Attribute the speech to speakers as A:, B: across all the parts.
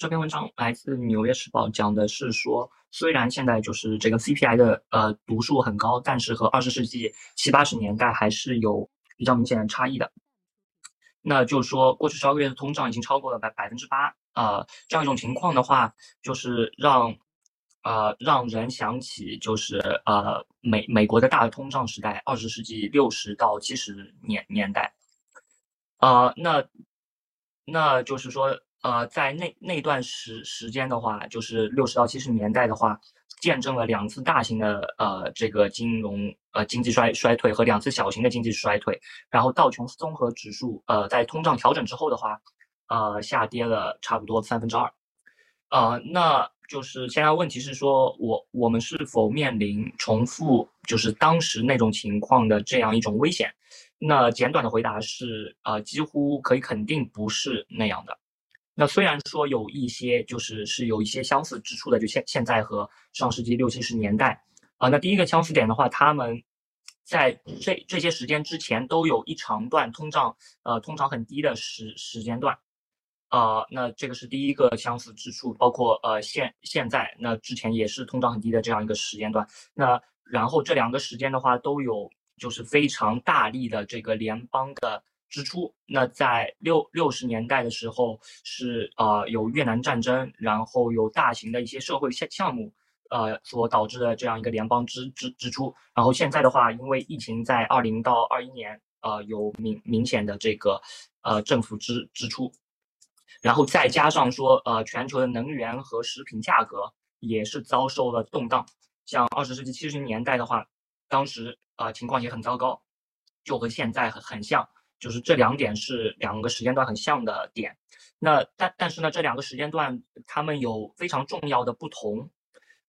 A: 这篇文章来自《纽约时报》，讲的是说，虽然现在就是这个 CPI 的呃读数很高，但是和二十世纪七八十年代还是有比较明显的差异的。那就是说，过去十二个月的通胀已经超过了百百分之八，呃，这样一种情况的话，就是让呃让人想起就是呃美美国的大通胀时代，二十世纪六十到七十年年代，呃，那那就是说。呃，在那那段时时间的话，就是六十到七十年代的话，见证了两次大型的呃这个金融呃经济衰衰退和两次小型的经济衰退，然后道琼斯综合指数呃在通胀调整之后的话，呃下跌了差不多三分之二，呃，那就是现在问题是说我我们是否面临重复就是当时那种情况的这样一种危险？那简短的回答是，呃，几乎可以肯定不是那样的。那虽然说有一些就是是有一些相似之处的，就现现在和上世纪六七十年代啊，那第一个相似点的话，他们在这这些时间之前都有一长段通胀呃通胀很低的时时间段，啊，那这个是第一个相似之处，包括呃现现在那之前也是通胀很低的这样一个时间段，那然后这两个时间的话都有就是非常大力的这个联邦的。支出，那在六六十年代的时候是呃有越南战争，然后有大型的一些社会项项目，呃所导致的这样一个联邦支支支出，然后现在的话，因为疫情在二零到二一年呃有明明显的这个呃政府支支出，然后再加上说呃全球的能源和食品价格也是遭受了动荡，像二十世纪七十年代的话，当时呃情况也很糟糕，就和现在很很像。就是这两点是两个时间段很像的点，那但但是呢，这两个时间段他们有非常重要的不同，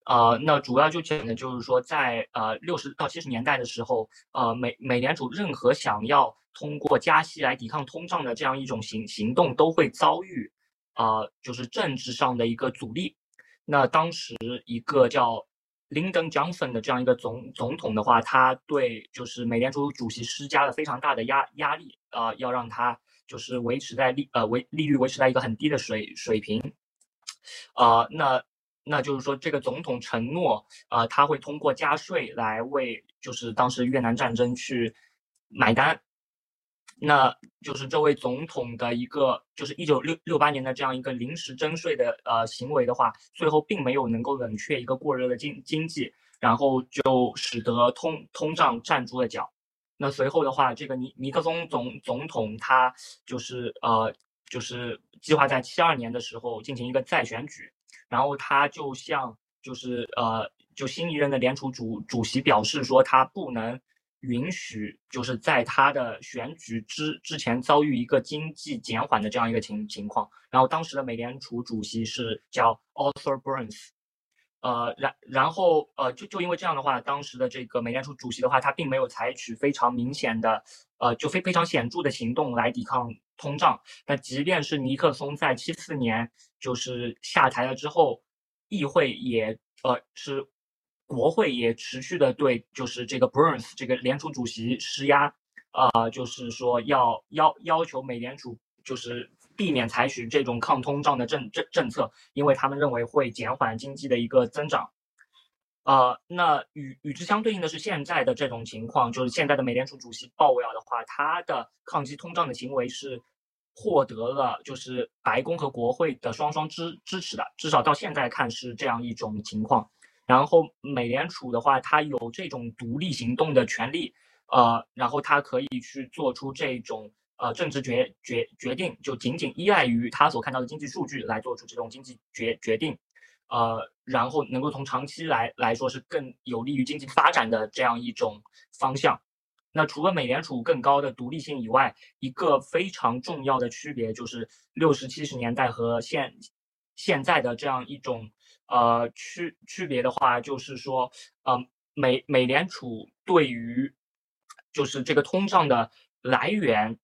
A: 呃，那主要就讲的就是说，在呃六十到七十年代的时候，呃美美联储任何想要通过加息来抵抗通胀的这样一种行行动都会遭遇，呃就是政治上的一个阻力，那当时一个叫。林登· s o n 的这样一个总总统的话，他对就是美联储主席施加了非常大的压压力，呃，要让他就是维持在利呃维利率维持在一个很低的水水平，呃，那那就是说这个总统承诺，呃，他会通过加税来为就是当时越南战争去买单。那就是这位总统的一个，就是一九六六八年的这样一个临时征税的呃行为的话，最后并没有能够冷却一个过热的经经济，然后就使得通通胀站住了脚。那随后的话，这个尼尼克松总总统他就是呃就是计划在七二年的时候进行一个再选举，然后他就向就是呃就新一任的联储主主席表示说，他不能。允许就是在他的选举之之前遭遇一个经济减缓的这样一个情情况，然后当时的美联储主席是叫 Arthur Burns，呃，然然后呃就就因为这样的话，当时的这个美联储主席的话，他并没有采取非常明显的呃就非非常显著的行动来抵抗通胀。那即便是尼克松在七四年就是下台了之后，议会也呃是。国会也持续的对，就是这个 Burns 这个联储主席施压，啊，就是说要要要求美联储就是避免采取这种抗通胀的政政政策，因为他们认为会减缓经济的一个增长。呃，那与与之相对应的是现在的这种情况，就是现在的美联储主席鲍威尔的话，他的抗击通胀的行为是获得了就是白宫和国会的双双支支持的，至少到现在看是这样一种情况。然后美联储的话，它有这种独立行动的权利，呃，然后它可以去做出这种呃政治决决决定，就仅仅依赖于它所看到的经济数据来做出这种经济决决定，呃，然后能够从长期来来说是更有利于经济发展的这样一种方向。那除了美联储更高的独立性以外，一个非常重要的区别就是六十七十年代和现现在的这样一种。呃，区区别的话，就是说，呃，美美联储对于就是这个通胀的来源，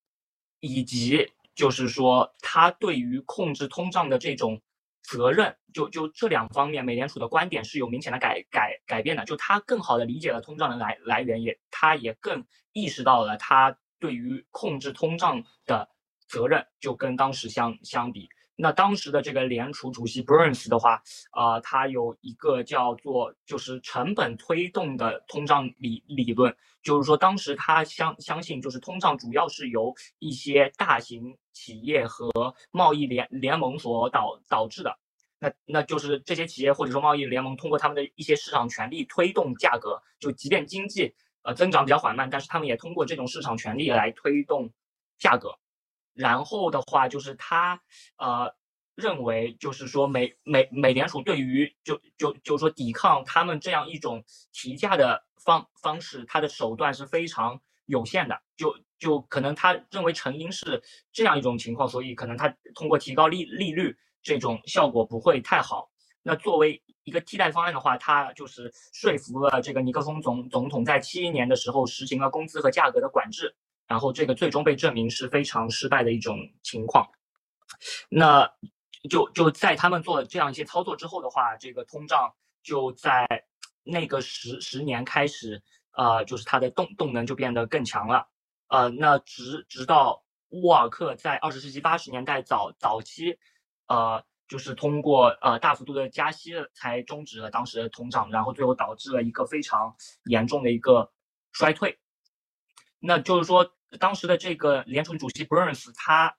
A: 以及就是说，它对于控制通胀的这种责任，就就这两方面，美联储的观点是有明显的改改改变的。就它更好的理解了通胀的来来源，也它也更意识到了它对于控制通胀的责任，就跟当时相相比。那当时的这个联储主席 Burns 的话，啊，他有一个叫做就是成本推动的通胀理理论，就是说当时他相相信就是通胀主要是由一些大型企业和贸易联联盟所导导致的。那那就是这些企业或者说贸易联盟通过他们的一些市场权利推动价格，就即便经济呃增长比较缓慢，但是他们也通过这种市场权利来推动价格。然后的话就是他，呃，认为就是说美美美联储对于就就就是说抵抗他们这样一种提价的方方式，它的手段是非常有限的。就就可能他认为成因是这样一种情况，所以可能他通过提高利利率这种效果不会太好。那作为一个替代方案的话，他就是说服了这个尼克松总总统在七一年的时候实行了工资和价格的管制。然后这个最终被证明是非常失败的一种情况，那就就在他们做了这样一些操作之后的话，这个通胀就在那个十十年开始，呃，就是它的动动能就变得更强了，呃，那直直到沃尔克在二十世纪八十年代早早期，呃，就是通过呃大幅度的加息才终止了当时的通胀，然后最后导致了一个非常严重的一个衰退，那就是说。当时的这个联储主席 Burns，他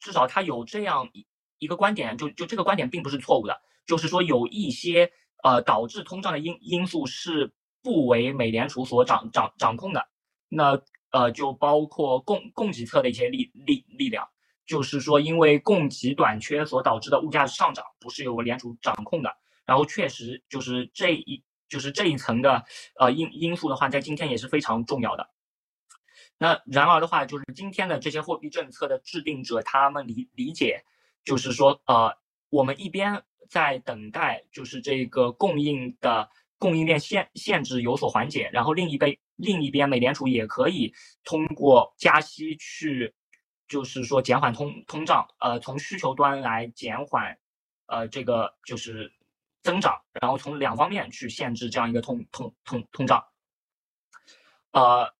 A: 至少他有这样一一个观点，就就这个观点并不是错误的，就是说有一些呃导致通胀的因因素是不为美联储所掌掌掌控的，那呃就包括供供给侧的一些力力力量，就是说因为供给短缺所导致的物价上涨不是由联储掌控的，然后确实就是这一就是这一层的呃因因素的话，在今天也是非常重要的。那然而的话，就是今天的这些货币政策的制定者，他们理理解，就是说，呃，我们一边在等待，就是这个供应的供应链限限制有所缓解，然后另一边另一边，美联储也可以通过加息去，就是说减缓通通胀，呃，从需求端来减缓，呃，这个就是增长，然后从两方面去限制这样一个通通通通胀，呃。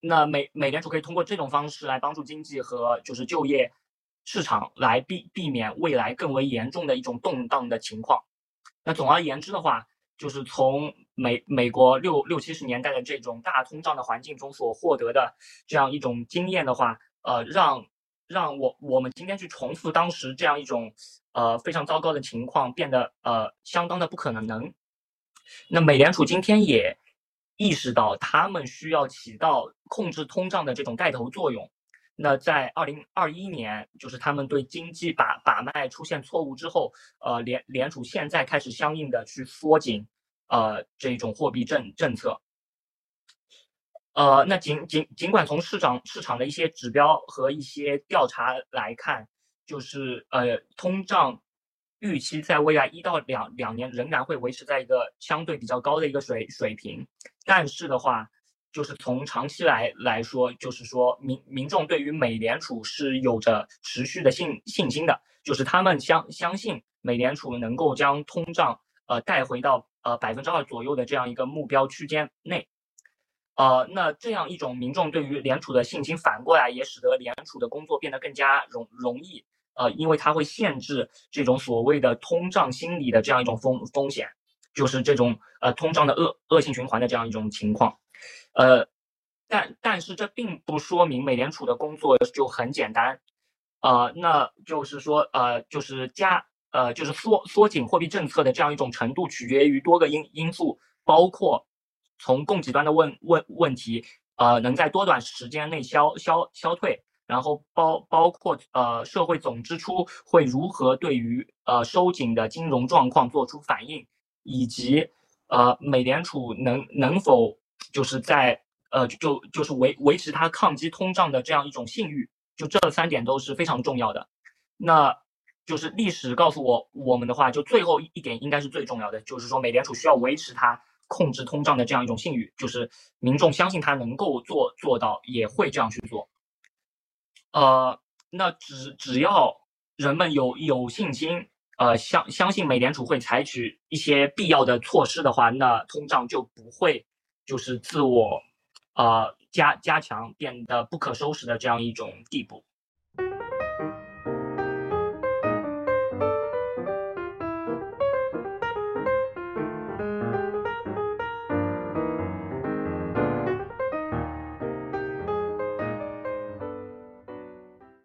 A: 那美美联储可以通过这种方式来帮助经济和就是就业市场来避避免未来更为严重的一种动荡的情况。那总而言之的话，就是从美美国六六七十年代的这种大通胀的环境中所获得的这样一种经验的话，呃，让让我我们今天去重复当时这样一种呃非常糟糕的情况变得呃相当的不可能。那美联储今天也。意识到他们需要起到控制通胀的这种带头作用，那在二零二一年，就是他们对经济把把脉出现错误之后，呃，联联储现在开始相应的去缩紧，呃，这种货币政政策。呃，那尽尽尽管从市场市场的一些指标和一些调查来看，就是呃，通胀。预期在未来一到两两年仍然会维持在一个相对比较高的一个水水平，但是的话，就是从长期来来说，就是说民民众对于美联储是有着持续的信信心的，就是他们相相信美联储能够将通胀呃带回到呃百分之二左右的这样一个目标区间内，呃，那这样一种民众对于联储的信心，反过来也使得联储的工作变得更加容容易。呃，因为它会限制这种所谓的通胀心理的这样一种风风险，就是这种呃通胀的恶恶性循环的这样一种情况，呃，但但是这并不说明美联储的工作就很简单，呃，那就是说呃就是加呃就是缩缩紧货币政策的这样一种程度取决于多个因因素，包括从供给端的问问问题，呃，能在多短时间内消消消退。然后包包括呃社会总支出会如何对于呃收紧的金融状况做出反应，以及呃美联储能能否就是在呃就就是维维持它抗击通胀的这样一种信誉，就这三点都是非常重要的。那就是历史告诉我我们的话，就最后一点应该是最重要的，就是说美联储需要维持它控制通胀的这样一种信誉，就是民众相信它能够做做到，也会这样去做。呃，那只只要人们有有信心，呃，相相信美联储会采取一些必要的措施的话，那通胀就不会就是自我，呃加加强变得不可收拾的这样一种地步。